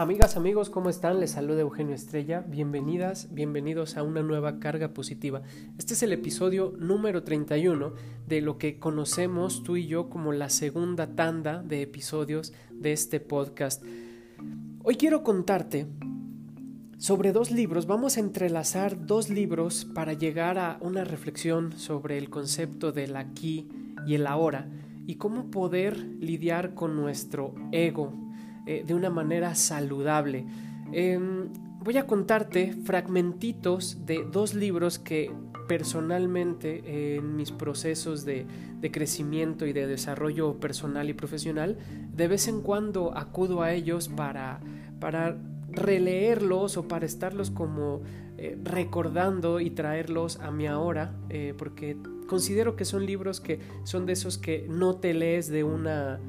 Amigas, amigos, ¿cómo están? Les saluda Eugenio Estrella. Bienvenidas, bienvenidos a una nueva carga positiva. Este es el episodio número 31 de lo que conocemos tú y yo como la segunda tanda de episodios de este podcast. Hoy quiero contarte sobre dos libros. Vamos a entrelazar dos libros para llegar a una reflexión sobre el concepto del aquí y el ahora y cómo poder lidiar con nuestro ego eh, de una manera saludable. Em, voy a contarte fragmentitos de dos libros que personalmente en mis procesos de, crecimiento y de desarrollo personal y profesional, de vez en cuando acudo a ellos para, para releerlos o para estarlos como eh, recordando y traerlos a mi ahora, eh, porque considero que son libros que son de esos que no te lees de una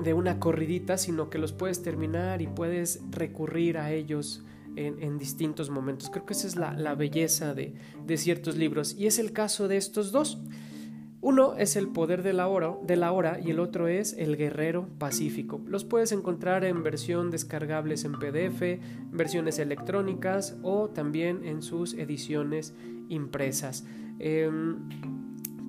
de una corridita, sino que los puedes terminar y puedes recurrir a ellos en, distintos momentos. Creo que esa es la, belleza de, ciertos libros y es el caso de estos dos. Uno es El poder de la, hora, de la hora y el otro es El guerrero pacífico. Los puedes encontrar en versión descargables en PDF, versiones electrónicas o también en sus ediciones impresas. Em,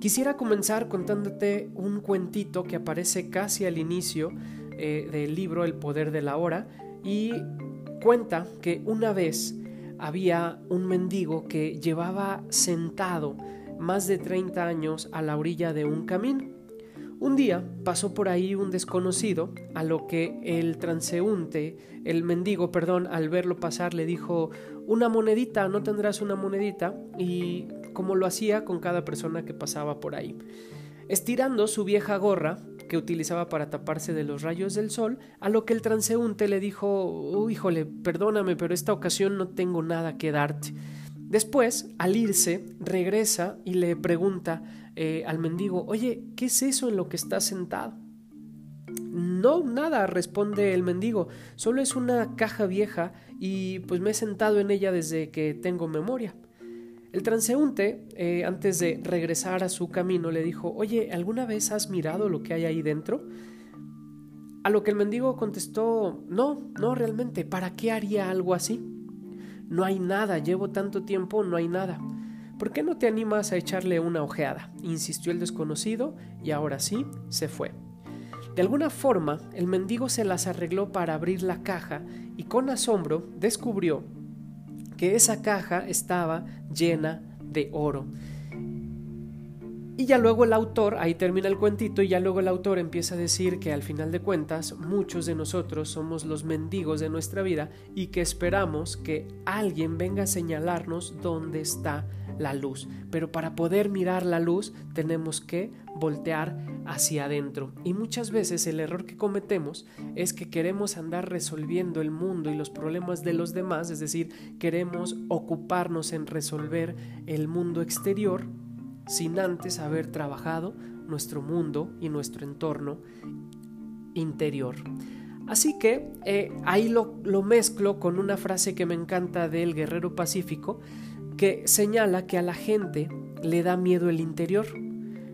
Quisiera comenzar contándote un cuentito que aparece casi al inicio eh, del libro El poder de la hora y cuenta que una vez había un mendigo que llevaba sentado más de 30 años a la orilla de un camino. Un día pasó por ahí un desconocido, a lo que el transeúnte, el mendigo, perdón, al verlo pasar le dijo, una monedita, ¿no tendrás una monedita? Y como lo hacía con cada persona que pasaba por ahí. Estirando su vieja gorra, que utilizaba para taparse de los rayos del sol, a lo que el transeúnte le dijo, híjole, perdóname, pero esta ocasión no tengo nada que darte. Después, al irse, regresa y le pregunta eh, al mendigo, oye, ¿qué es eso en lo que estás sentado? No, nada, responde el mendigo, solo es una caja vieja y pues me he sentado en ella desde que tengo memoria. El transeúnte, eh, antes de regresar a su camino, le dijo, oye, ¿alguna vez has mirado lo que hay ahí dentro? A lo que el mendigo contestó, no, no realmente, ¿para qué haría algo así? No hay nada, llevo tanto tiempo, no hay nada. ¿Por qué no te animas a echarle una ojeada? insistió el desconocido y ahora sí se fue. De alguna forma, el mendigo se las arregló para abrir la caja y con asombro descubrió que esa caja estaba llena de oro. Y ya luego el autor, ahí termina el cuentito, y ya luego el autor empieza a decir que al final de cuentas muchos de nosotros somos los mendigos de nuestra vida y que esperamos que alguien venga a señalarnos dónde está la luz. Pero para poder mirar la luz tenemos que voltear hacia adentro. Y muchas veces el error que cometemos es que queremos andar resolviendo el mundo y los problemas de los demás, es decir, queremos ocuparnos en resolver el mundo exterior sin antes haber trabajado nuestro mundo y nuestro entorno interior. Así que eh, ahí lo, lo mezclo con una frase que me encanta del guerrero pacífico, que señala que a la gente le da miedo el interior,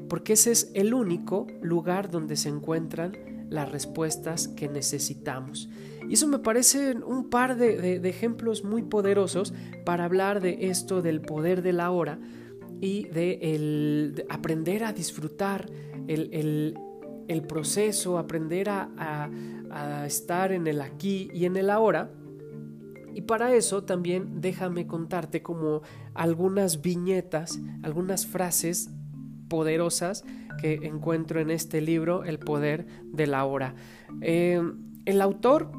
porque ese es el único lugar donde se encuentran las respuestas que necesitamos. Y eso me parece un par de, ejemplos muy poderosos para hablar de esto del poder de la hora y de, aprender a disfrutar el, proceso, aprender a estar en el aquí y en el ahora y para eso también déjame contarte como algunas viñetas, algunas frases poderosas que encuentro en este libro, El poder de la hora. Eh, el autor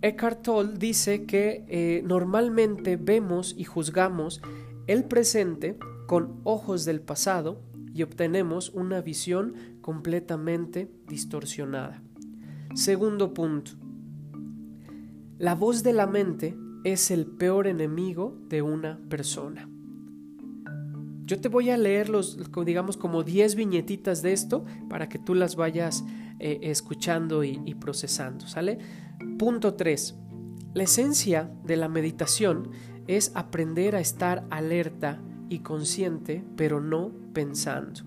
Eckhart Tolle dice que eh, normalmente vemos y juzgamos el presente con ojos del pasado y obtenemos una visión completamente distorsionada. Segundo punto. La voz de la mente es el peor enemigo de una persona. Yo te voy a leer los, digamos, como 10 viñetitas de esto para que tú las vayas eh, escuchando y, procesando, ¿sale? Punto 3. La esencia de la meditación es aprender a estar alerta y consciente, pero no pensando.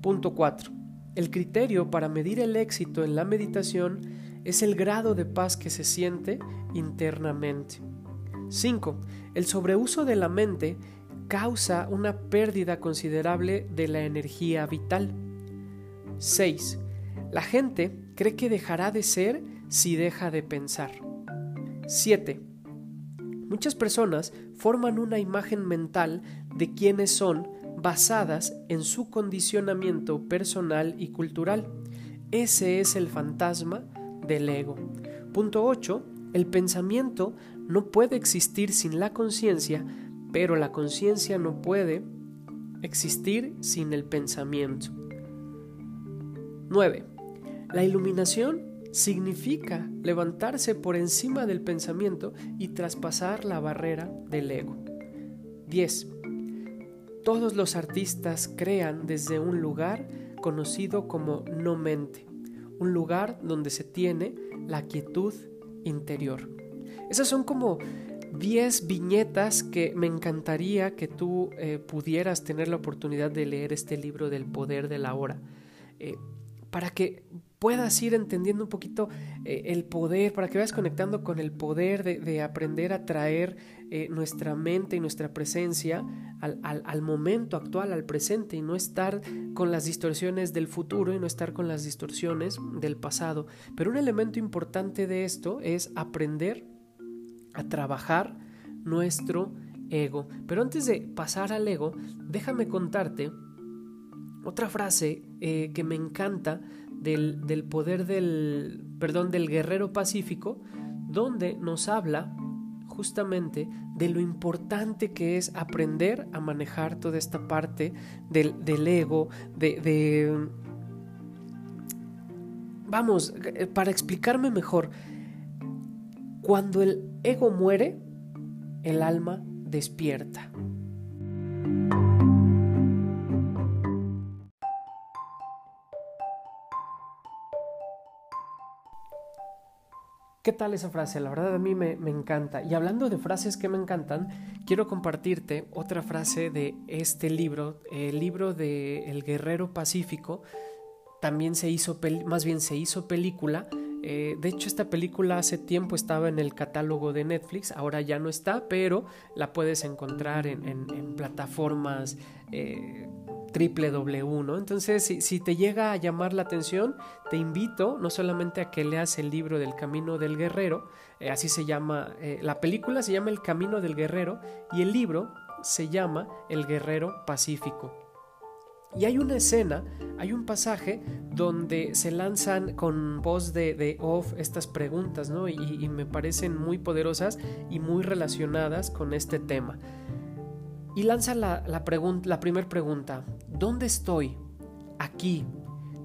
Punto 4. El criterio para medir el éxito en la meditación es el grado de paz que se siente internamente. 5. El sobreuso de la mente causa una pérdida considerable de la energía vital. 6. La gente cree que dejará de ser si deja de pensar. 7. Muchas personas forman una imagen mental de quienes son basadas en su condicionamiento personal y cultural. Ese es el fantasma del ego. Punto 8. El pensamiento no puede existir sin la conciencia, pero la conciencia no puede existir sin el pensamiento. 9. La iluminación significa levantarse por encima del pensamiento y traspasar la barrera del ego. 10. Todos los artistas crean desde un lugar conocido como no mente, un lugar donde se tiene la quietud interior. Esas son como 10 viñetas que me encantaría que tú eh, pudieras tener la oportunidad de leer este libro del poder de la hora, eh, para que puedas ir entendiendo un poquito eh, el poder, para que vayas conectando con el poder de, aprender a traer eh, nuestra mente y nuestra presencia al, momento actual, al presente, y no estar con las distorsiones del futuro y no estar con las distorsiones del pasado. Pero un elemento importante de esto es aprender a trabajar nuestro ego. Pero antes de pasar al ego, déjame contarte otra frase eh, que me encanta del, poder del, perdón, del guerrero pacífico, donde nos habla justamente de lo importante que es aprender a manejar toda esta parte del, ego, de, de, Vamos, para explicarme mejor, cuando el ego muere, el alma despierta. ¿Qué tal esa frase? La verdad a mí me, encanta. Y hablando de frases que me encantan, quiero compartirte otra frase de este libro, el libro de El Guerrero Pacífico. También se hizo, más bien se hizo película. Eh, de hecho, esta película hace tiempo estaba en el catálogo de Netflix, ahora ya no está, pero la puedes encontrar en, plataformas eh, www, ¿no? Entonces, si, te llega a llamar la atención, te invito no solamente a que leas el libro del Camino del Guerrero, eh, así se llama, eh, la película se llama El Camino del Guerrero y el libro se llama El Guerrero Pacífico. Y hay una escena, hay un pasaje donde se lanzan con voz de, off estas preguntas, ¿no? Y, y me parecen muy poderosas y muy relacionadas con este tema. Y lanza la, primera pregunta. ¿Dónde estoy? Aquí.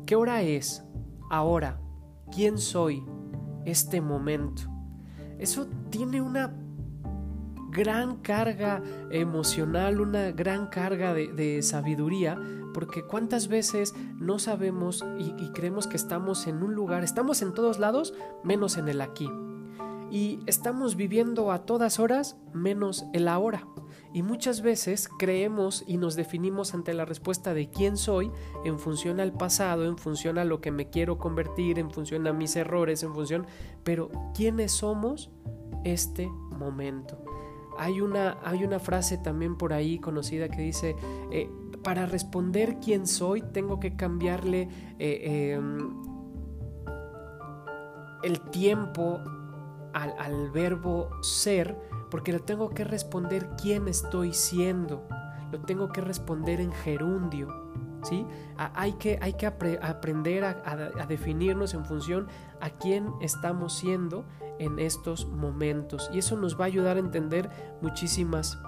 ¿Qué hora es? Ahora. ¿Quién soy? Este momento. Eso tiene una gran carga emocional, una gran carga de, sabiduría, porque cuántas veces no sabemos y, y creemos que estamos en un lugar, estamos en todos lados, menos en el aquí. Y estamos viviendo a todas horas, menos el ahora. Y muchas veces creemos y nos definimos ante la respuesta de quién soy en función al pasado, en función a lo que me quiero convertir, en función a mis errores, en función... Pero ¿quiénes somos este momento? Hay una, hay una frase también por ahí conocida que dice, eh, para responder quién soy tengo que cambiarle eh, em, el tiempo al, al verbo ser porque le tengo que responder quién estoy siendo, lo tengo que responder en gerundio. ¿sí? hay que, hay que aprender a, definirnos en función a quién estamos siendo en estos momentos y eso nos va a ayudar a entender muchísimas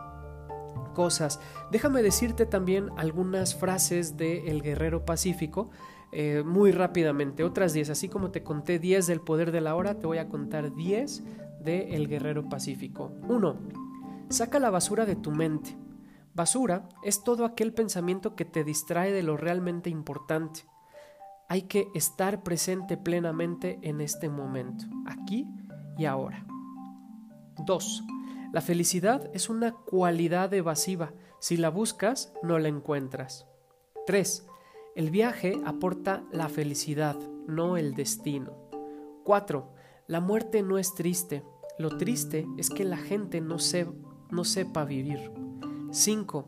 cosas. Déjame decirte también algunas frases de El Guerrero Pacífico. Eh, muy rápidamente, otras 10, así como te conté 10 del poder de la hora, te voy a contar 10 de El Guerrero Pacífico. 1. Saca la basura de tu mente. Basura es todo aquel pensamiento que te distrae de lo realmente importante. Hay que estar presente plenamente en este momento, aquí y ahora. 2. La felicidad es una cualidad evasiva. Si la buscas, no la encuentras. 3. El viaje aporta la felicidad, no el destino. 4. La muerte no es triste. Lo triste es que la gente no, no sepa vivir. 5.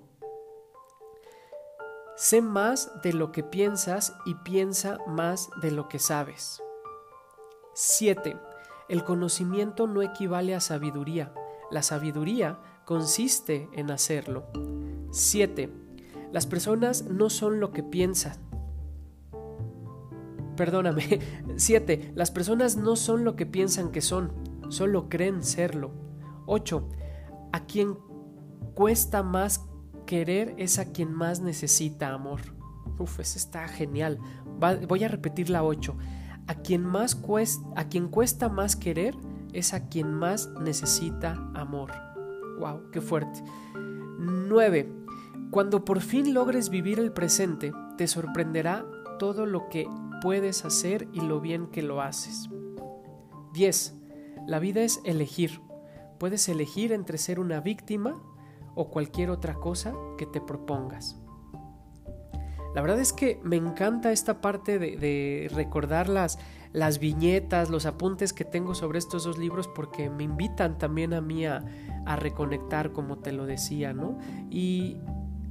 Sé más de lo que piensas y piensa más de lo que sabes. 7. El conocimiento no equivale a sabiduría. La sabiduría consiste en hacerlo. 7. Las personas no son lo que piensan. Perdóname. 7. Las personas no son lo que piensan que son, solo creen serlo. 8. A quien cuesta más querer es a quien más necesita amor. Uf, eso está genial. voy a repetir la 8. A quien, más cuesta, a quien cuesta más querer es a quien más necesita amor. Wow, qué fuerte. 9. Cuando por fin logres vivir el presente, te sorprenderá todo lo que puedes hacer y lo bien que lo haces. 10. La vida es elegir. Puedes elegir entre ser una víctima o cualquier otra cosa que te propongas. La verdad es que me encanta esta parte de, recordar las, las, viñetas, los apuntes que tengo sobre estos dos libros porque me invitan también a mí a, reconectar, como te lo decía, ¿no? Y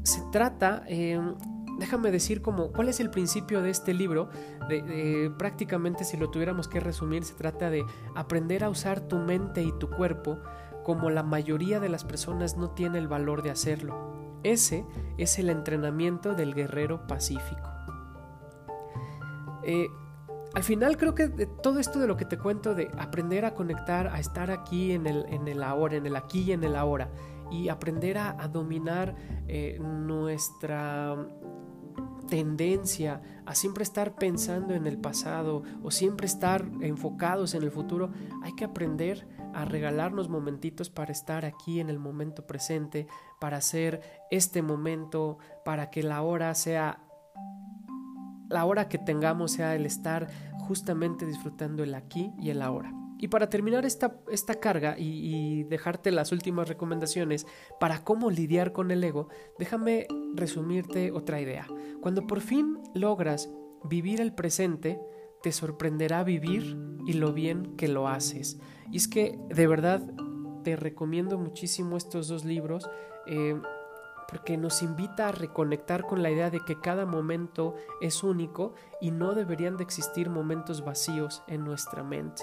se trata, em, déjame decir como, ¿cuál es el principio de este libro? De, prácticamente si lo tuviéramos que resumir, se trata de aprender a usar tu mente y tu cuerpo como la mayoría de las personas no tiene el valor de hacerlo. Ese es el entrenamiento del guerrero pacífico. Eh, al final creo que todo esto de lo que te cuento de aprender a conectar, a estar aquí en el, en el ahora, en el aquí y en el ahora, y aprender a, dominar eh, nuestra tendencia a siempre estar pensando en el pasado o siempre estar enfocados en el futuro, hay que aprender a regalarnos momentitos para estar aquí en el momento presente, para hacer este momento, para que la hora sea la hora que tengamos sea el estar justamente disfrutando el aquí y el ahora. Y para terminar esta, esta carga y, dejarte las últimas recomendaciones para cómo lidiar con el ego, déjame resumirte otra idea. Cuando por fin logras vivir el presente, te sorprenderá vivir y lo bien que lo haces. Y es que de verdad te recomiendo muchísimo estos dos libros. Eh, porque nos invita a reconectar con la idea de que cada momento es único y no deberían de existir momentos vacíos en nuestra mente.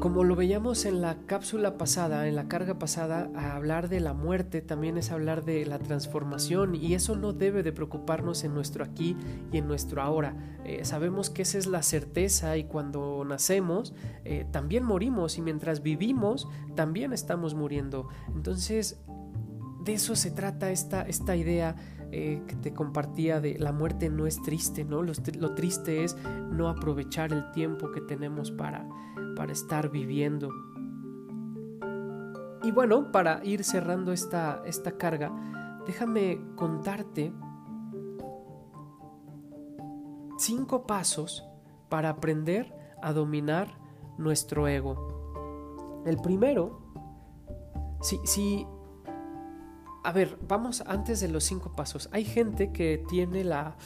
Como lo veíamos en la cápsula pasada, en la carga pasada, a hablar de la muerte también es hablar de la transformación y eso no debe de preocuparnos en nuestro aquí y en nuestro ahora. Eh, sabemos que esa es la certeza y cuando nacemos eh, también morimos y mientras vivimos también estamos muriendo. Entonces, de eso se trata esta, esta idea eh, que te compartía de la muerte no es triste, ¿no? Lo, triste es no aprovechar el tiempo que tenemos para para estar viviendo. Y bueno, para ir cerrando esta, esta carga, déjame contarte cinco pasos para aprender a dominar nuestro ego. El primero, si, si, a ver, vamos antes de los cinco pasos. Hay gente que tiene la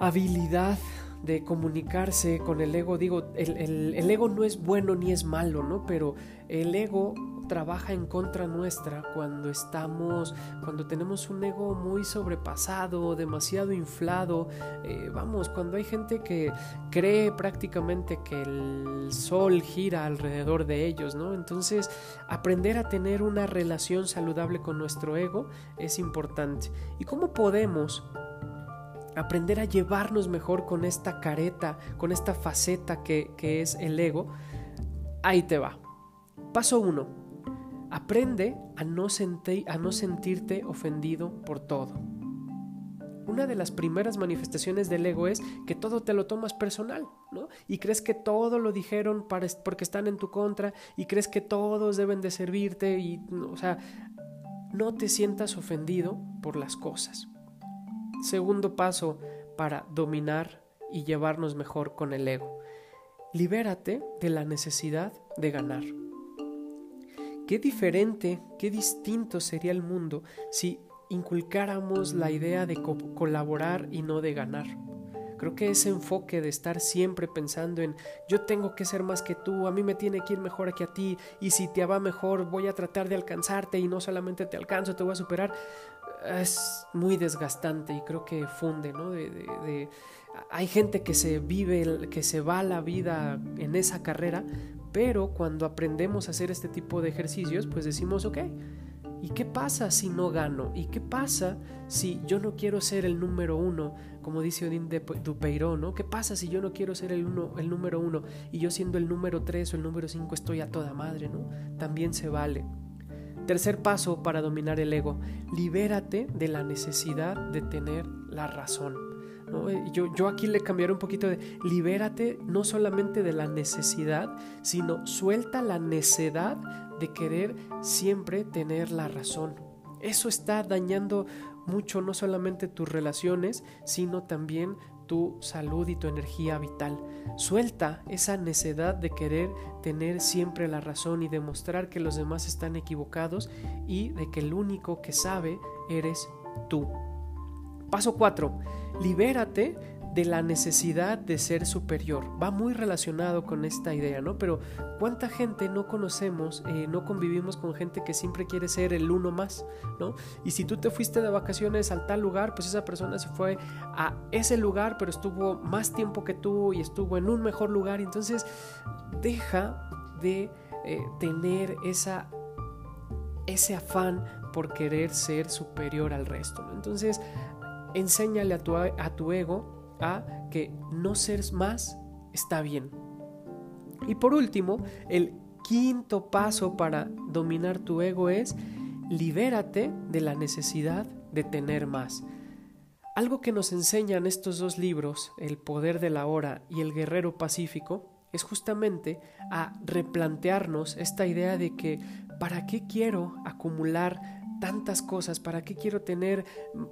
habilidad de comunicarse con el ego. Digo, el, ego no es bueno ni es malo, ¿no? Pero el ego trabaja en contra nuestra cuando estamos, cuando tenemos un ego muy sobrepasado, demasiado inflado. Eh, vamos, cuando hay gente que cree prácticamente que el sol gira alrededor de ellos, ¿no? Entonces, aprender a tener una relación saludable con nuestro ego es importante. ¿Y cómo podemos aprender a llevarnos mejor con esta careta, con esta faceta que, es el ego, ahí te va. Paso 1. Aprende a no, a no sentirte ofendido por todo. Una de las primeras manifestaciones del ego es que todo te lo tomas personal, ¿no? Y crees que todo lo dijeron para, porque están en tu contra y crees que todos deben de servirte y, o sea, no te sientas ofendido por las cosas. Segundo paso para dominar y llevarnos mejor con el ego. Libérate de la necesidad de ganar. Qué diferente, qué distinto sería el mundo si inculcáramos la idea de colaborar y no de ganar. Creo que ese enfoque de estar siempre pensando en yo tengo que ser más que tú, a mí me tiene que ir mejor que a ti y si te va mejor voy a tratar de alcanzarte y no solamente te alcanzo, te voy a superar, es muy desgastante y creo que funde, ¿no? Hay gente que se vive, que se va la vida en esa carrera, pero cuando aprendemos a hacer este tipo de ejercicios, pues decimos, ok, ¿Y qué pasa si no gano? ¿Y qué pasa si yo no quiero ser el número uno, como dice Odín de Dupeiró, ¿no? ¿Qué pasa si yo no quiero ser el, uno, el número uno y yo siendo el número tres o el número cinco estoy a toda madre, ¿no? También se vale. Tercer paso para dominar el ego, libérate de la necesidad de tener la razón. Eh, yo, yo aquí le cambiaré un poquito de libérate no solamente de la necesidad, sino suelta la necedad de querer siempre tener la razón. Eso está dañando mucho no solamente tus relaciones, sino también tu salud y tu energía vital. Suelta esa necedad de querer tener siempre la razón y demostrar que los demás están equivocados y de que el único que sabe eres tú. Paso 4. Libérate de la necesidad de ser superior. Va muy relacionado con esta idea, ¿no? Pero ¿cuánta gente no conocemos, eh, no convivimos con gente que siempre quiere ser el uno más, ¿no? Y si tú te fuiste de vacaciones al tal lugar, pues esa persona se fue a ese lugar, pero estuvo más tiempo que tú y estuvo en un mejor lugar. Entonces, deja de eh, tener ese afán por querer ser superior al resto, ¿no? Entonces, enséñale a tu, a tu ego a que no ser más está bien. Y por último, el quinto paso para dominar tu ego es libérate de la necesidad de tener más. Algo que nos enseñan estos dos libros, El poder de la hora y El guerrero pacífico, es justamente a replantearnos esta idea de que ¿para qué quiero acumular tantas cosas, para qué quiero tener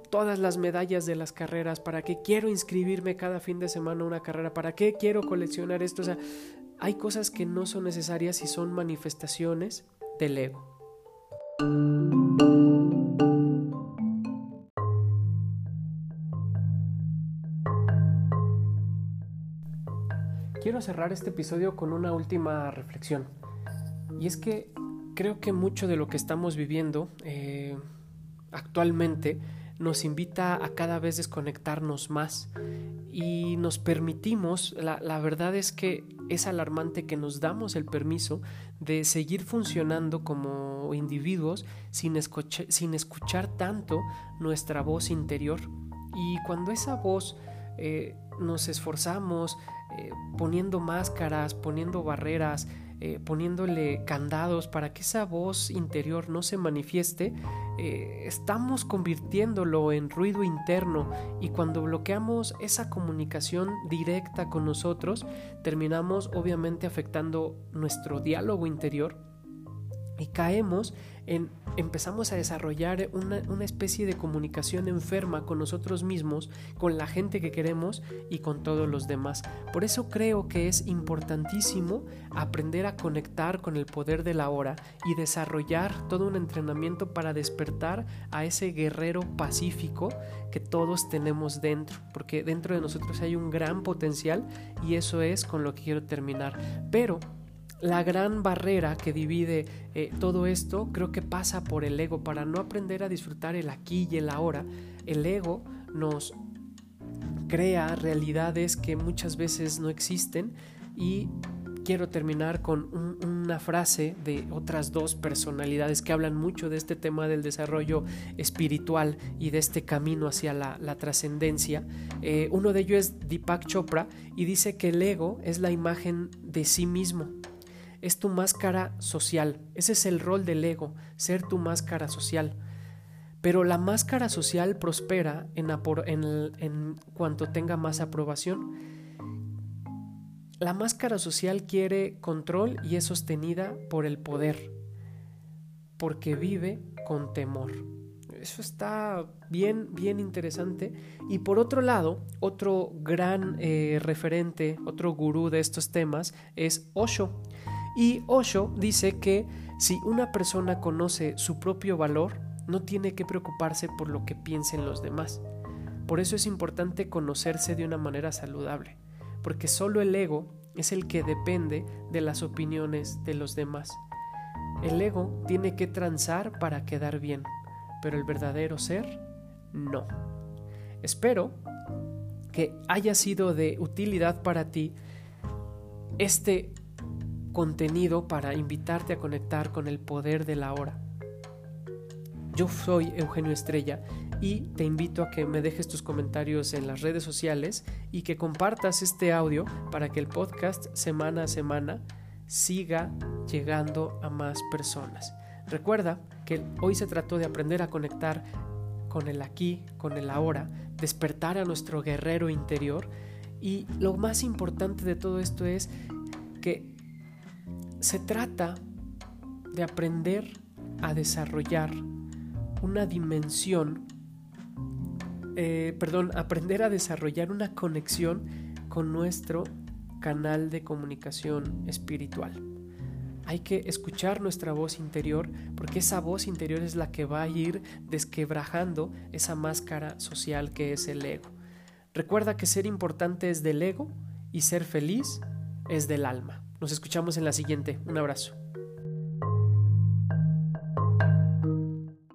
todas las medallas de las carreras, para qué quiero inscribirme cada fin de semana a una carrera, para qué quiero coleccionar esto. O sea, hay cosas que no son necesarias y son manifestaciones del ego. Quiero cerrar este episodio con una última reflexión. Y es que creo que mucho de lo que estamos viviendo eh, actualmente nos invita a cada vez desconectarnos más y nos permitimos, la, verdad es que es alarmante que nos damos el permiso de seguir funcionando como individuos sin, escuchar tanto nuestra voz interior. Y cuando esa voz eh, nos esforzamos eh, poniendo máscaras, poniendo barreras, eh, poniéndole candados para que esa voz interior no se manifieste, eh, estamos convirtiéndolo en ruido interno. Y cuando bloqueamos esa comunicación directa con nosotros, terminamos obviamente afectando nuestro diálogo interior y caemos en empezamos a desarrollar una, especie de comunicación enferma con nosotros mismos, con la gente que queremos y con todos los demás. Por eso creo que es importantísimo aprender a conectar con el poder de la hora y desarrollar todo un entrenamiento para despertar a ese guerrero pacífico que todos tenemos dentro, porque dentro de nosotros hay un gran potencial y eso es con lo que quiero terminar. Pero la gran barrera que divide eh, todo esto creo que pasa por el ego. Para no aprender a disfrutar el aquí y el ahora, el ego nos crea realidades que muchas veces no existen y quiero terminar con una frase de otras dos personalidades que hablan mucho de este tema del desarrollo espiritual y de este camino hacia la, trascendencia. Eh, uno de ellos es Deepak Chopra y dice que el ego es la imagen de sí mismo es tu máscara social. Ese es el rol del ego, ser tu máscara social. Pero la máscara social prospera en, cuanto tenga más aprobación. La máscara social quiere control y es sostenida por el poder, porque vive con temor. Eso está bien, bien interesante. Y por otro lado, otro gran eh, referente, otro gurú de estos temas es Osho. Y Osho dice que si una persona conoce su propio valor, no tiene que preocuparse por lo que piensen los demás. Por eso es importante conocerse de una manera saludable, porque solo el ego es el que depende de las opiniones de los demás. El ego tiene que transar para quedar bien, pero el verdadero ser no. Espero que haya sido de utilidad para ti este contenido para invitarte a conectar con el poder de la hora. Yo soy Eugenio Estrella y te invito a que me dejes tus comentarios en las redes sociales y que compartas este audio para que el podcast semana a semana siga llegando a más personas. Recuerda que hoy se trató de aprender a conectar con el aquí, con el ahora, despertar a nuestro guerrero interior y lo más importante de todo esto es que se trata de aprender a desarrollar una dimensión, eh, perdón, aprender a desarrollar una conexión con nuestro canal de comunicación espiritual. Hay que escuchar nuestra voz interior porque esa voz interior es la que va a ir desquebrajando esa máscara social que es el ego. Recuerda que ser importante es del ego y ser feliz es del alma. Nos escuchamos en la siguiente. Un abrazo.